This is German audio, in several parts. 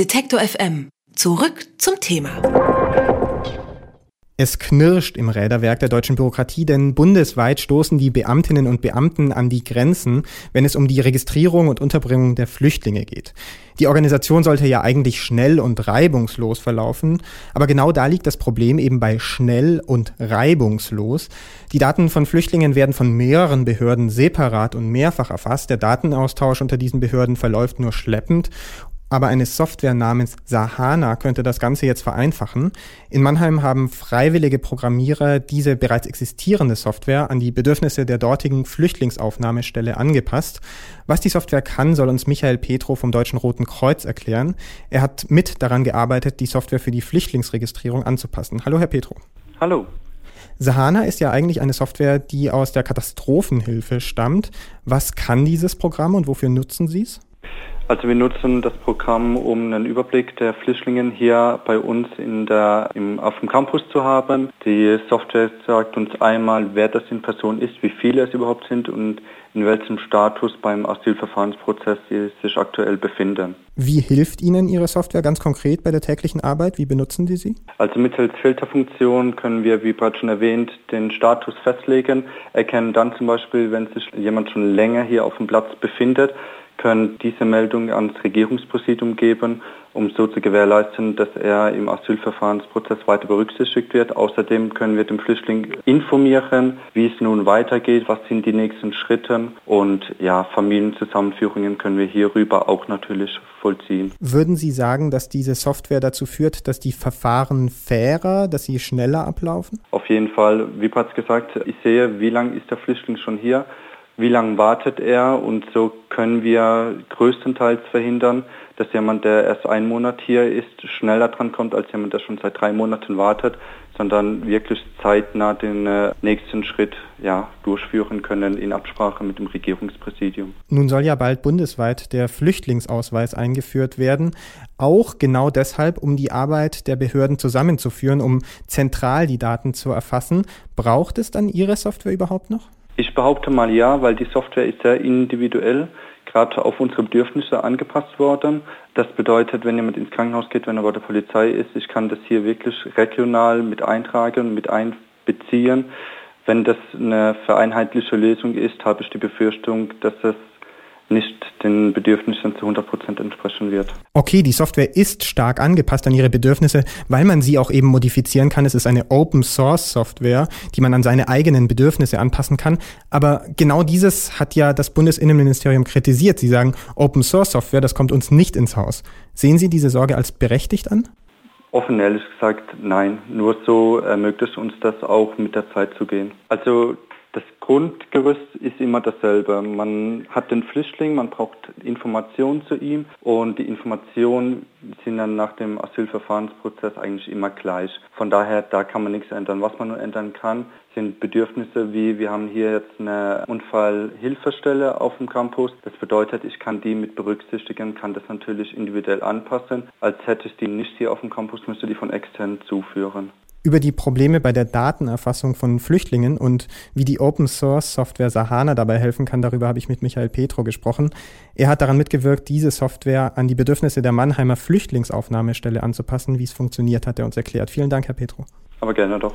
Detektor FM. Zurück zum Thema. Es knirscht im Räderwerk der deutschen Bürokratie, denn bundesweit stoßen die Beamtinnen und Beamten an die Grenzen, wenn es um die Registrierung und Unterbringung der Flüchtlinge geht. Die Organisation sollte ja eigentlich schnell und reibungslos verlaufen, aber genau da liegt das Problem eben bei schnell und reibungslos. Die Daten von Flüchtlingen werden von mehreren Behörden separat und mehrfach erfasst. Der Datenaustausch unter diesen Behörden verläuft nur schleppend aber eine Software namens Sahana könnte das Ganze jetzt vereinfachen. In Mannheim haben freiwillige Programmierer diese bereits existierende Software an die Bedürfnisse der dortigen Flüchtlingsaufnahmestelle angepasst. Was die Software kann, soll uns Michael Petro vom Deutschen Roten Kreuz erklären. Er hat mit daran gearbeitet, die Software für die Flüchtlingsregistrierung anzupassen. Hallo, Herr Petro. Hallo. Sahana ist ja eigentlich eine Software, die aus der Katastrophenhilfe stammt. Was kann dieses Programm und wofür nutzen Sie es? Also wir nutzen das Programm, um einen Überblick der Flüchtlinge hier bei uns in der, im, auf dem Campus zu haben. Die Software sagt uns einmal, wer das in Person ist, wie viele es überhaupt sind und in welchem Status beim Asylverfahrensprozess sie sich aktuell befinden. Wie hilft Ihnen Ihre Software ganz konkret bei der täglichen Arbeit? Wie benutzen Sie sie? Also mittels Filterfunktion können wir, wie bereits schon erwähnt, den Status festlegen, erkennen dann zum Beispiel, wenn sich jemand schon länger hier auf dem Platz befindet, können diese Meldung ans Regierungspräsidium geben, um so zu gewährleisten, dass er im Asylverfahrensprozess weiter berücksichtigt wird. Außerdem können wir den Flüchtling informieren, wie es nun weitergeht, was sind die nächsten Schritte und ja, Familienzusammenführungen können wir hierüber auch natürlich vollziehen. Würden Sie sagen, dass diese Software dazu führt, dass die Verfahren fairer, dass sie schneller ablaufen? Auf jeden Fall. Wie bereits gesagt, ich sehe, wie lange ist der Flüchtling schon hier? Wie lange wartet er und so können wir größtenteils verhindern, dass jemand, der erst einen Monat hier ist, schneller dran kommt als jemand, der schon seit drei Monaten wartet, sondern wirklich zeitnah den äh, nächsten Schritt ja, durchführen können in Absprache mit dem Regierungspräsidium. Nun soll ja bald bundesweit der Flüchtlingsausweis eingeführt werden, auch genau deshalb, um die Arbeit der Behörden zusammenzuführen, um zentral die Daten zu erfassen. Braucht es dann Ihre Software überhaupt noch? Ich behaupte mal ja, weil die Software ist sehr individuell, gerade auf unsere Bedürfnisse angepasst worden. Das bedeutet, wenn jemand ins Krankenhaus geht, wenn er bei der Polizei ist, ich kann das hier wirklich regional mit eintragen, mit einbeziehen. Wenn das eine vereinheitliche Lösung ist, habe ich die Befürchtung, dass es nicht den Bedürfnissen zu 100 Prozent entsprechen wird. Okay, die Software ist stark angepasst an ihre Bedürfnisse, weil man sie auch eben modifizieren kann. Es ist eine Open Source Software, die man an seine eigenen Bedürfnisse anpassen kann. Aber genau dieses hat ja das Bundesinnenministerium kritisiert. Sie sagen, Open Source Software, das kommt uns nicht ins Haus. Sehen Sie diese Sorge als berechtigt an? Offen ehrlich gesagt, nein. Nur so ermöglicht uns das auch mit der Zeit zu gehen. Also das Grundgerüst ist immer dasselbe. Man hat den Flüchtling, man braucht Informationen zu ihm und die Informationen sind dann nach dem Asylverfahrensprozess eigentlich immer gleich. Von daher, da kann man nichts ändern. Was man nur ändern kann, sind Bedürfnisse wie, wir haben hier jetzt eine Unfallhilfestelle auf dem Campus. Das bedeutet, ich kann die mit berücksichtigen, kann das natürlich individuell anpassen. Als hätte ich die nicht hier auf dem Campus, müsste die von extern zuführen über die Probleme bei der Datenerfassung von Flüchtlingen und wie die Open Source Software Sahana dabei helfen kann, darüber habe ich mit Michael Petro gesprochen. Er hat daran mitgewirkt, diese Software an die Bedürfnisse der Mannheimer Flüchtlingsaufnahmestelle anzupassen. Wie es funktioniert, hat er uns erklärt. Vielen Dank, Herr Petro. Aber gerne doch.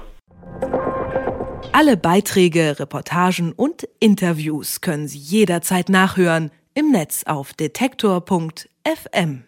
Alle Beiträge, Reportagen und Interviews können Sie jederzeit nachhören im Netz auf detektor.fm.